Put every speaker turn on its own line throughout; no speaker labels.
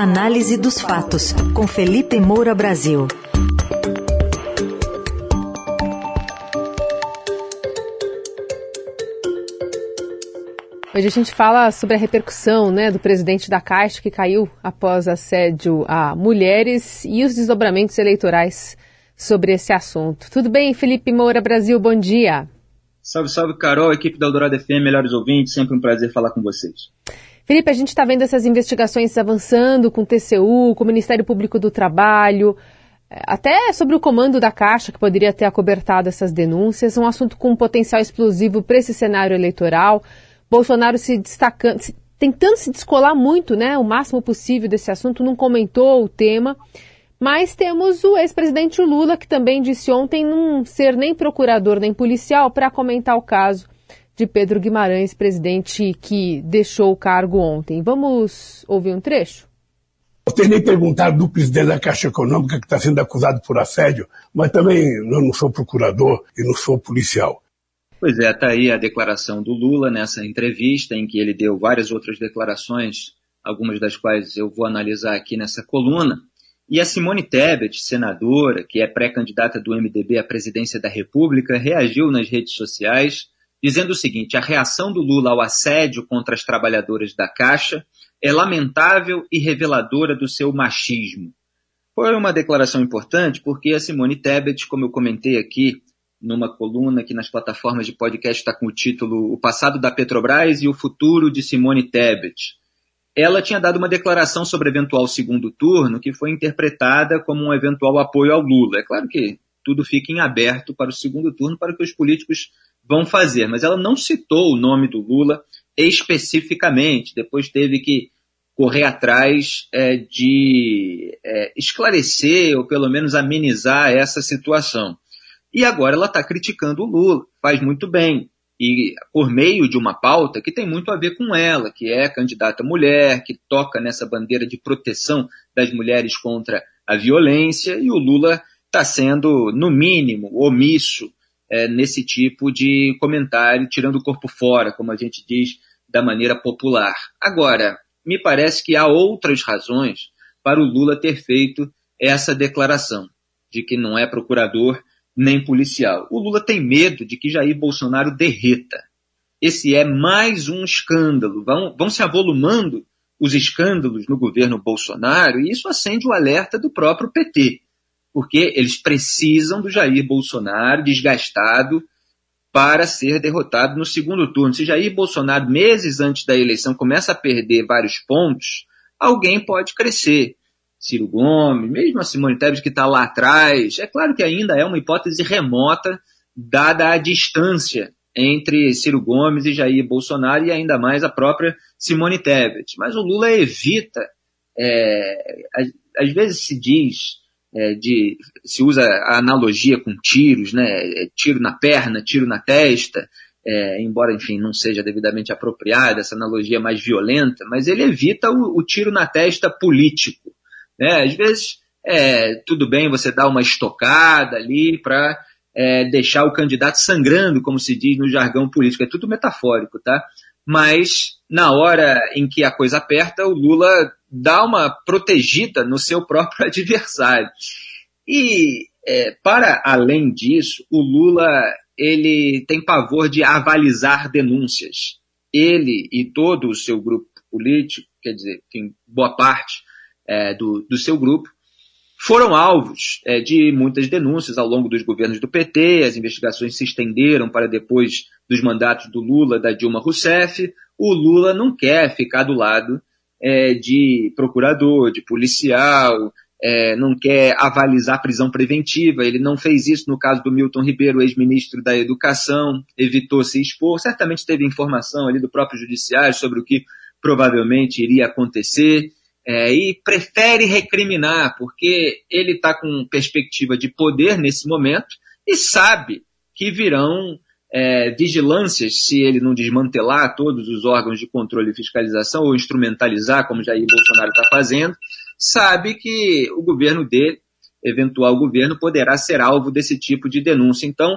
Análise dos fatos, com Felipe Moura Brasil.
Hoje a gente fala sobre a repercussão né, do presidente da Caixa que caiu após assédio a mulheres e os desdobramentos eleitorais sobre esse assunto. Tudo bem, Felipe Moura Brasil? Bom dia.
Salve, salve, Carol, equipe da Eldorado FM, melhores ouvintes, sempre um prazer falar com vocês.
Felipe, a gente está vendo essas investigações avançando com o TCU, com o Ministério Público do Trabalho, eh, até sobre o comando da Caixa, que poderia ter acobertado essas denúncias, um assunto com um potencial explosivo para esse cenário eleitoral. Bolsonaro se destacando, se, tentando se descolar muito, né, o máximo possível desse assunto, não comentou o tema. Mas temos o ex-presidente Lula, que também disse ontem não ser nem procurador nem policial para comentar o caso de Pedro Guimarães, presidente que deixou o cargo ontem. Vamos ouvir um trecho?
Eu nem perguntado do presidente da Caixa Econômica que está sendo acusado por assédio, mas também eu não sou procurador e não sou policial.
Pois é, está aí a declaração do Lula nessa entrevista, em que ele deu várias outras declarações, algumas das quais eu vou analisar aqui nessa coluna. E a Simone Tebet, senadora, que é pré-candidata do MDB à presidência da República, reagiu nas redes sociais dizendo o seguinte: a reação do Lula ao assédio contra as trabalhadoras da Caixa é lamentável e reveladora do seu machismo. Foi uma declaração importante porque a Simone Tebet, como eu comentei aqui numa coluna que nas plataformas de podcast está com o título O Passado da Petrobras e o Futuro de Simone Tebet. Ela tinha dado uma declaração sobre eventual segundo turno que foi interpretada como um eventual apoio ao Lula. É claro que tudo fica em aberto para o segundo turno, para que os políticos vão fazer, mas ela não citou o nome do Lula especificamente, depois teve que correr atrás é, de é, esclarecer ou pelo menos amenizar essa situação. E agora ela está criticando o Lula, faz muito bem, e por meio de uma pauta que tem muito a ver com ela, que é candidata mulher, que toca nessa bandeira de proteção das mulheres contra a violência, e o Lula está sendo, no mínimo, omisso é, nesse tipo de comentário, tirando o corpo fora, como a gente diz da maneira popular. Agora, me parece que há outras razões para o Lula ter feito essa declaração de que não é procurador nem policial. O Lula tem medo de que Jair Bolsonaro derreta. Esse é mais um escândalo. Vão, vão se avolumando os escândalos no governo Bolsonaro e isso acende o alerta do próprio PT porque eles precisam do Jair Bolsonaro desgastado para ser derrotado no segundo turno. Se Jair Bolsonaro, meses antes da eleição, começa a perder vários pontos, alguém pode crescer. Ciro Gomes, mesmo a Simone Tebet que está lá atrás, é claro que ainda é uma hipótese remota, dada a distância entre Ciro Gomes e Jair Bolsonaro e ainda mais a própria Simone Tebet. Mas o Lula evita, é, às vezes se diz é, de se usa a analogia com tiros, né? É, tiro na perna, tiro na testa, é, embora enfim não seja devidamente apropriada essa analogia mais violenta, mas ele evita o, o tiro na testa político, né? Às vezes é, tudo bem você dar uma estocada ali para é, deixar o candidato sangrando, como se diz no jargão político, é tudo metafórico, tá? Mas na hora em que a coisa aperta, o Lula dá uma protegida no seu próprio adversário. E é, para além disso, o Lula ele tem pavor de avalizar denúncias. Ele e todo o seu grupo político, quer dizer, tem boa parte é, do, do seu grupo, foram alvos é, de muitas denúncias ao longo dos governos do PT, as investigações se estenderam para depois dos mandatos do Lula, da Dilma Rousseff. O Lula não quer ficar do lado é, de procurador, de policial, é, não quer avalizar prisão preventiva. Ele não fez isso no caso do Milton Ribeiro, ex-ministro da Educação, evitou se expor. Certamente teve informação ali do próprio judiciário sobre o que provavelmente iria acontecer. É, e prefere recriminar, porque ele está com perspectiva de poder nesse momento e sabe que virão é, vigilâncias, se ele não desmantelar todos os órgãos de controle e fiscalização ou instrumentalizar, como Jair Bolsonaro está fazendo, sabe que o governo dele, eventual governo, poderá ser alvo desse tipo de denúncia. Então,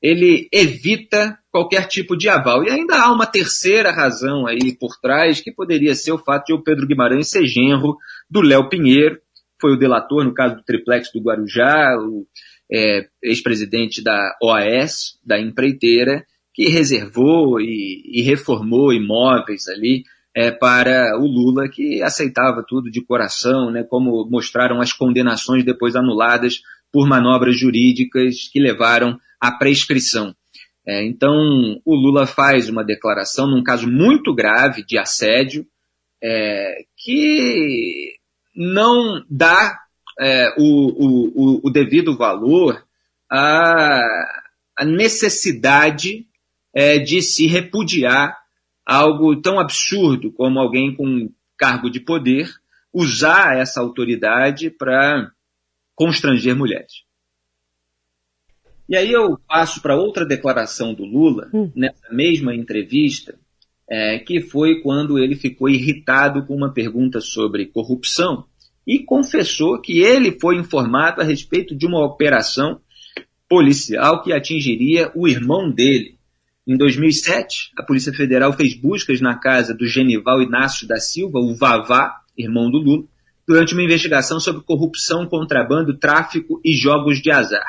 ele evita qualquer tipo de aval. E ainda há uma terceira razão aí por trás, que poderia ser o fato de o Pedro Guimarães ser genro do Léo Pinheiro, foi o delator no caso do triplex do Guarujá, o é, ex-presidente da OAS, da empreiteira, que reservou e, e reformou imóveis ali é, para o Lula, que aceitava tudo de coração, né, como mostraram as condenações depois anuladas por manobras jurídicas que levaram à prescrição. É, então, o Lula faz uma declaração num caso muito grave de assédio, é, que não dá é, o, o, o, devido valor à, à necessidade é, de se repudiar algo tão absurdo como alguém com cargo de poder usar essa autoridade para constranger mulheres. E aí eu passo para outra declaração do Lula, hum. nessa mesma entrevista, é, que foi quando ele ficou irritado com uma pergunta sobre corrupção e confessou que ele foi informado a respeito de uma operação policial que atingiria o irmão dele. Em 2007, a Polícia Federal fez buscas na casa do Genival Inácio da Silva, o Vavá, irmão do Lula, durante uma investigação sobre corrupção, contrabando, tráfico e jogos de azar.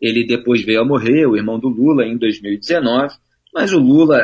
Ele depois veio a morrer, o irmão do Lula, em 2019, mas o Lula,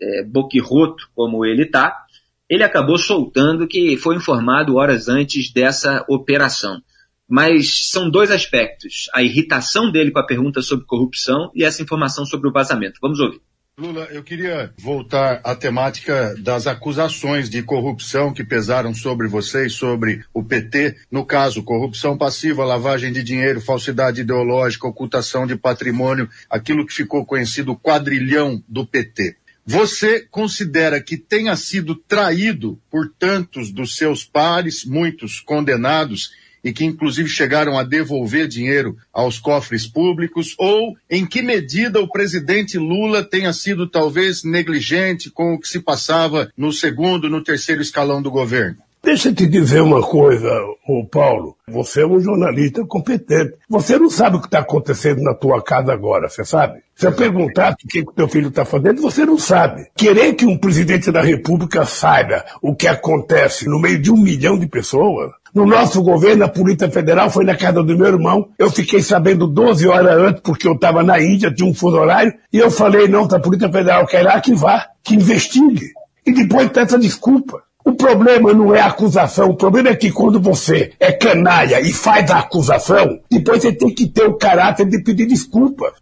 é, boquirroto como ele está, ele acabou soltando que foi informado horas antes dessa operação. Mas são dois aspectos: a irritação dele com a pergunta sobre corrupção e essa informação sobre o vazamento. Vamos ouvir.
Lula, eu queria voltar à temática das acusações de corrupção que pesaram sobre você e sobre o PT. No caso, corrupção passiva, lavagem de dinheiro, falsidade ideológica, ocultação de patrimônio, aquilo que ficou conhecido quadrilhão do PT. Você considera que tenha sido traído por tantos dos seus pares, muitos condenados, e que inclusive chegaram a devolver dinheiro aos cofres públicos, ou em que medida o presidente Lula tenha sido talvez negligente com o que se passava no segundo, no terceiro escalão do governo?
Deixa eu te dizer uma coisa, ô Paulo. Você é um jornalista competente. Você não sabe o que está acontecendo na tua casa agora, você sabe? Se eu perguntar o que o teu filho está fazendo, você não sabe. Querer que um presidente da República saiba o que acontece no meio de um milhão de pessoas, no nosso governo, a Polícia Federal foi na casa do meu irmão. Eu fiquei sabendo 12 horas antes, porque eu estava na Índia, tinha um fuso horário, e eu falei, não, a Polícia Federal quer lá que vá, que investigue. E depois tem essa desculpa. O problema não é a acusação, o problema é que quando você é canalha e faz a acusação, depois você tem que ter o caráter de pedir desculpa.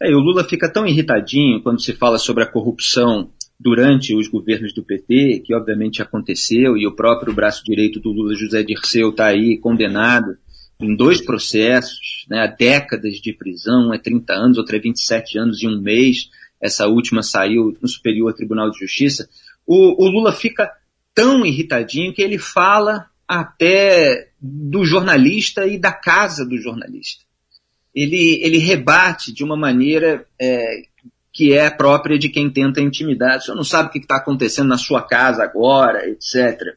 É, e o Lula fica tão irritadinho quando se fala sobre a corrupção durante os governos do PT, que obviamente aconteceu, e o próprio braço direito do Lula, José Dirceu, está aí condenado em dois processos, né, há décadas de prisão, é 30 anos, outro é 27 anos e um mês, essa última saiu no Superior Tribunal de Justiça o, o Lula fica tão irritadinho que ele fala até do jornalista e da casa do jornalista. Ele, ele rebate de uma maneira é, que é própria de quem tenta intimidar. O senhor não sabe o que está acontecendo na sua casa agora, etc.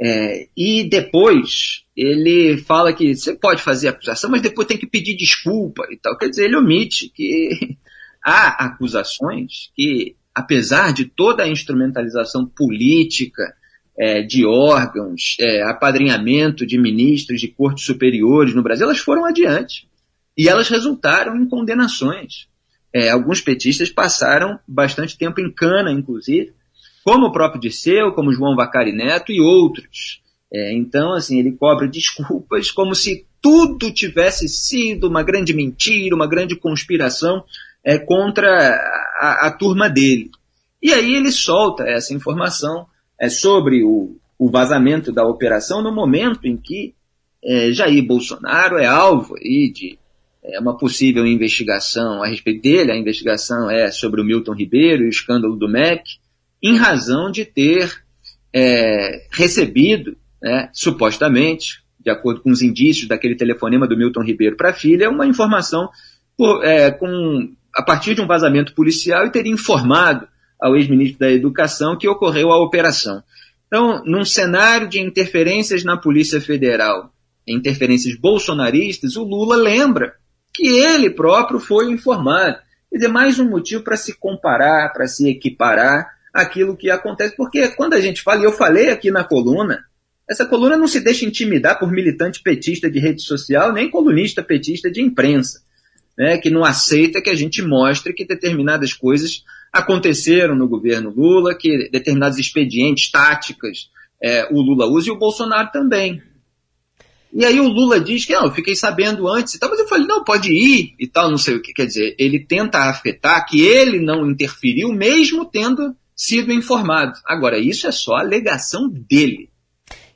É, e depois ele fala que você pode fazer acusação, mas depois tem que pedir desculpa e tal. Quer dizer, ele omite que há acusações que apesar de toda a instrumentalização política é, de órgãos, é, apadrinhamento de ministros de cortes superiores no Brasil, elas foram adiante. E elas resultaram em condenações. É, alguns petistas passaram bastante tempo em cana, inclusive, como o próprio Disseu, como João Vacari Neto e outros. É, então, assim, ele cobra desculpas como se tudo tivesse sido uma grande mentira, uma grande conspiração é, contra a, a, turma dele. E aí ele solta essa informação é, sobre o, o vazamento da operação no momento em que é, Jair Bolsonaro é alvo aí de é, uma possível investigação a respeito dele. A investigação é sobre o Milton Ribeiro e o escândalo do MEC, em razão de ter é, recebido, né, supostamente, de acordo com os indícios daquele telefonema do Milton Ribeiro para a filha, uma informação por, é, com a partir de um vazamento policial e teria informado ao ex-ministro da Educação que ocorreu a operação. Então, num cenário de interferências na Polícia Federal, interferências bolsonaristas, o Lula lembra que ele próprio foi informado. Quer dizer, mais um motivo para se comparar, para se equiparar aquilo que acontece. Porque quando a gente fala, e eu falei aqui na coluna, essa coluna não se deixa intimidar por militante petista de rede social, nem colunista petista de imprensa, né, que não aceita que a gente mostre que determinadas coisas aconteceram no governo Lula, que determinados expedientes, táticas, é, o Lula usa e o Bolsonaro também. E aí o Lula diz que não, eu fiquei sabendo antes e tal, mas eu falei, não, pode ir e tal, não sei o que. Quer dizer, ele tenta afetar que ele não interferiu, mesmo tendo sido informado. Agora, isso é só alegação dele.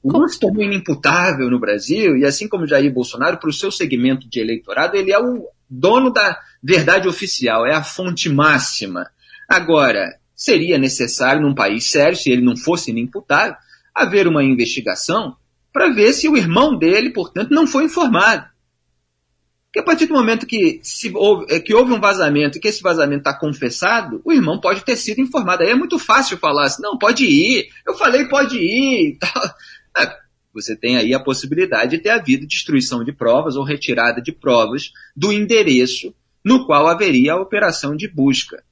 O Lula se tornou inimputável no Brasil, e assim como Jair Bolsonaro, para o seu segmento de eleitorado, ele é o dono da verdade oficial, é a fonte máxima. Agora, seria necessário, num país sério, se ele não fosse inimputável, haver uma investigação para ver se o irmão dele, portanto, não foi informado. Porque a partir do momento que, se houve, é, que houve um vazamento e que esse vazamento está confessado, o irmão pode ter sido informado. Aí é muito fácil falar assim, não, pode ir, eu falei pode ir. É, você tem aí a possibilidade de ter havido destruição de provas ou retirada de provas do endereço no qual haveria a operação de busca.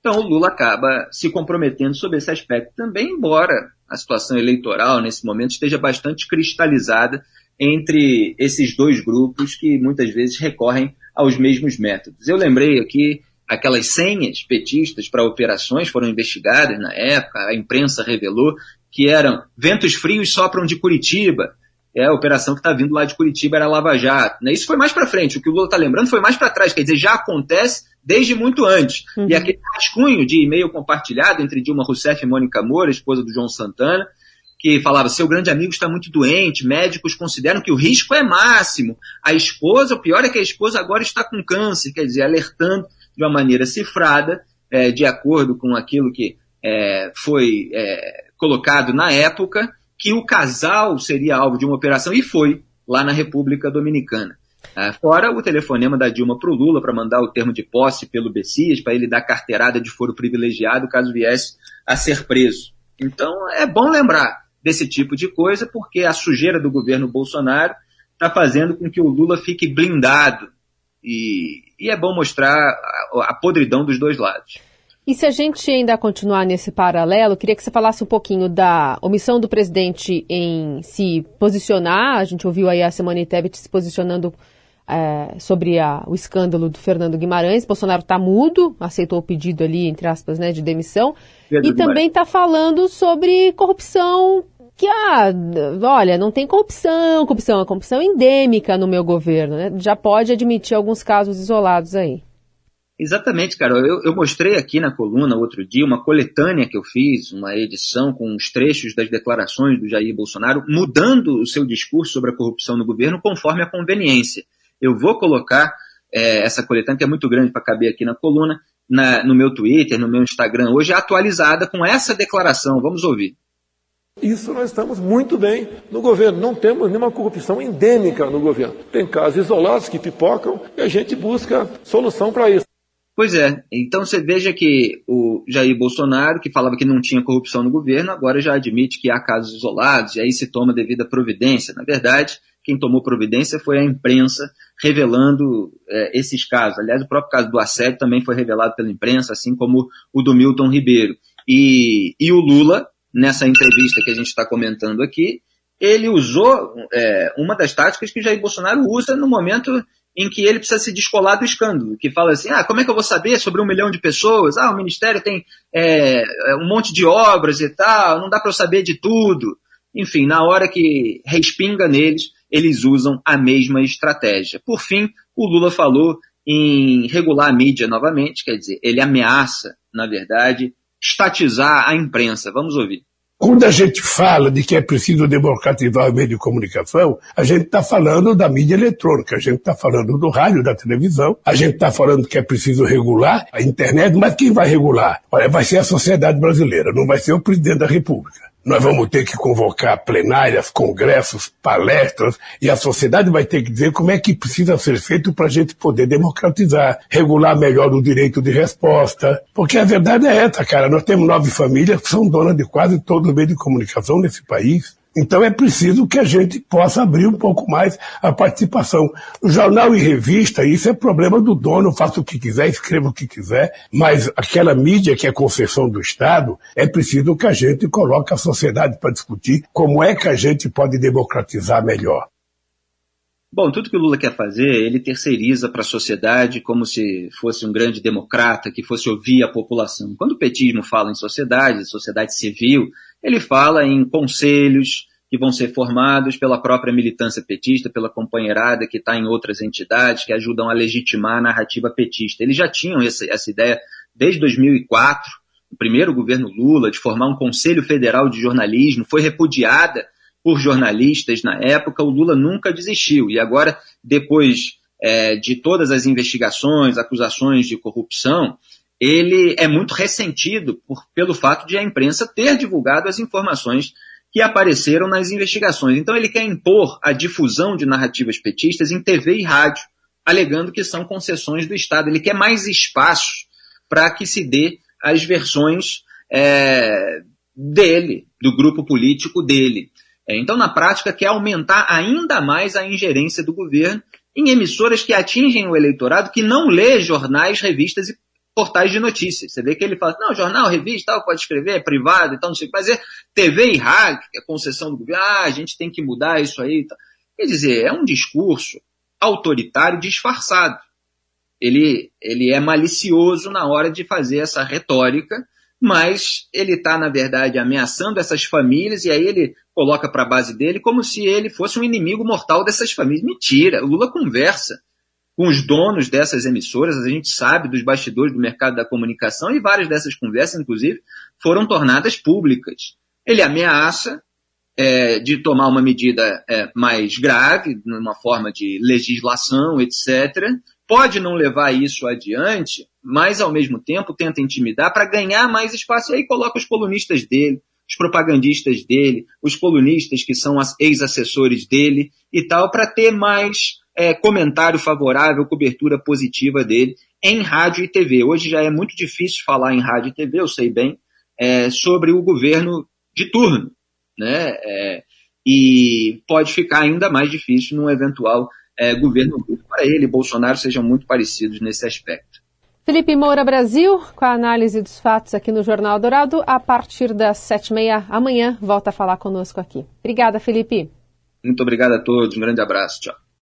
Então o Lula acaba se comprometendo sobre esse aspecto também, embora a situação eleitoral nesse momento esteja bastante cristalizada entre esses dois grupos que muitas vezes recorrem aos mesmos métodos. Eu lembrei aqui aquelas senhas petistas para operações foram investigadas na época, a imprensa revelou que eram ventos frios sopram de Curitiba, é a operação que está vindo lá de Curitiba era Lava Jato. Né? Isso foi mais para frente, o que o Lula está lembrando foi mais para trás, quer dizer, já acontece desde muito antes. Uhum. E aquele rascunho de e-mail compartilhado entre Dilma Rousseff e Mônica Moura, esposa do João Santana, que falava: seu grande amigo está muito doente, médicos consideram que o risco é máximo. A esposa, o pior é que a esposa agora está com câncer, quer dizer, alertando de uma maneira cifrada, é, de acordo com aquilo que é, foi é, colocado na época que o casal seria alvo de uma operação, e foi, lá na República Dominicana. Ah, fora o telefonema da Dilma para o Lula para mandar o termo de posse pelo Bessias, para ele dar carteirada de foro privilegiado caso viesse a ser preso. Então é bom lembrar desse tipo de coisa, porque a sujeira do governo Bolsonaro está fazendo com que o Lula fique blindado. E, e é bom mostrar a, a podridão dos dois lados.
E se a gente ainda continuar nesse paralelo, queria que você falasse um pouquinho da omissão do presidente em se posicionar. A gente ouviu aí a Simone Tebet se posicionando é, sobre a, o escândalo do Fernando Guimarães. Bolsonaro está mudo, aceitou o pedido ali, entre aspas, né, de demissão. Pedro e também está falando sobre corrupção que, ah, olha, não tem corrupção, corrupção é corrupção endêmica no meu governo, né? Já pode admitir alguns casos isolados aí.
Exatamente, cara. Eu, eu, mostrei aqui na coluna outro dia uma coletânea que eu fiz, uma edição com os trechos das declarações do Jair Bolsonaro, mudando o seu discurso sobre a corrupção no governo conforme a conveniência. Eu vou colocar é, essa coletânea, que é muito grande para caber aqui na coluna, na, no meu Twitter, no meu Instagram, hoje atualizada com essa declaração. Vamos ouvir.
Isso nós estamos muito bem no governo. Não temos nenhuma corrupção endêmica no governo. Tem casos isolados que pipocam e a gente busca solução para isso.
Pois é, então você veja que o Jair Bolsonaro, que falava que não tinha corrupção no governo, agora já admite que há casos isolados, e aí se toma devida providência. Na verdade, quem tomou providência foi a imprensa, revelando é, esses casos. Aliás, o próprio caso do assédio também foi revelado pela imprensa, assim como o do Milton Ribeiro. E, e o Lula, nessa entrevista que a gente está comentando aqui, ele usou é, uma das táticas que Jair Bolsonaro usa no momento em que ele precisa se descolar do escândalo, que fala assim, ah, como é que eu vou saber sobre um milhão de pessoas? Ah, o Ministério tem é, é um monte de obras e tal, não dá para eu saber de tudo. Enfim, na hora que respinga neles, eles usam a mesma estratégia. Por fim, o Lula falou em regular a mídia novamente, quer dizer, ele ameaça, na verdade, estatizar a imprensa. Vamos ouvir.
Quando a gente fala de que é preciso democratizar o meio de comunicação, a gente está falando da mídia eletrônica, a gente está falando do rádio, da televisão, a gente está falando que é preciso regular a internet, mas quem vai regular? Olha, vai ser a sociedade brasileira, não vai ser o presidente da República. Nós vamos ter que convocar plenárias, congressos, palestras, e a sociedade vai ter que dizer como é que precisa ser feito para a gente poder democratizar, regular melhor o direito de resposta. Porque a verdade é essa, cara. Nós temos nove famílias que são donas de quase todo o meio de comunicação nesse país. Então é preciso que a gente possa abrir um pouco mais a participação. No jornal e revista, isso é problema do dono, faça o que quiser, escreva o que quiser, mas aquela mídia que é concessão do Estado, é preciso que a gente coloque a sociedade para discutir como é que a gente pode democratizar melhor.
Bom, tudo que o Lula quer fazer, ele terceiriza para a sociedade como se fosse um grande democrata que fosse ouvir a população. Quando o petismo fala em sociedade, sociedade civil, ele fala em conselhos que vão ser formados pela própria militância petista, pela companheirada que está em outras entidades que ajudam a legitimar a narrativa petista. Eles já tinham essa, essa ideia desde 2004, o primeiro governo Lula, de formar um Conselho Federal de Jornalismo, foi repudiada por jornalistas na época, o Lula nunca desistiu. E agora, depois é, de todas as investigações, acusações de corrupção, ele é muito ressentido por, pelo fato de a imprensa ter divulgado as informações que apareceram nas investigações. Então ele quer impor a difusão de narrativas petistas em TV e rádio, alegando que são concessões do Estado. Ele quer mais espaço para que se dê as versões é, dele, do grupo político dele. É, então, na prática, quer aumentar ainda mais a ingerência do governo em emissoras que atingem o eleitorado que não lê jornais, revistas e portais de notícias. Você vê que ele fala, não, jornal, revista, tal, pode escrever, é privado e tal, não sei o que, é TV e rádio, que é concessão do governo, ah, a gente tem que mudar isso aí. Tal. Quer dizer, é um discurso autoritário disfarçado. Ele, ele é malicioso na hora de fazer essa retórica mas ele está, na verdade, ameaçando essas famílias e aí ele coloca para a base dele como se ele fosse um inimigo mortal dessas famílias. Mentira! O Lula conversa com os donos dessas emissoras, a gente sabe dos bastidores do mercado da comunicação e várias dessas conversas, inclusive, foram tornadas públicas. Ele ameaça é, de tomar uma medida é, mais grave, numa forma de legislação, etc., pode não levar isso adiante, mas ao mesmo tempo tenta intimidar para ganhar mais espaço. E aí coloca os colunistas dele, os propagandistas dele, os colunistas que são ex-assessores dele e tal, para ter mais é, comentário favorável, cobertura positiva dele em rádio e TV. Hoje já é muito difícil falar em rádio e TV, eu sei bem, é, sobre o governo de turno. Né? É, e pode ficar ainda mais difícil num eventual é, governo para ele e Bolsonaro sejam muito parecidos nesse aspecto.
Felipe Moura Brasil, com a análise dos fatos aqui no Jornal Dourado, a partir das sete e meia amanhã, volta a falar conosco aqui. Obrigada, Felipe.
Muito obrigado a todos, um grande abraço, tchau.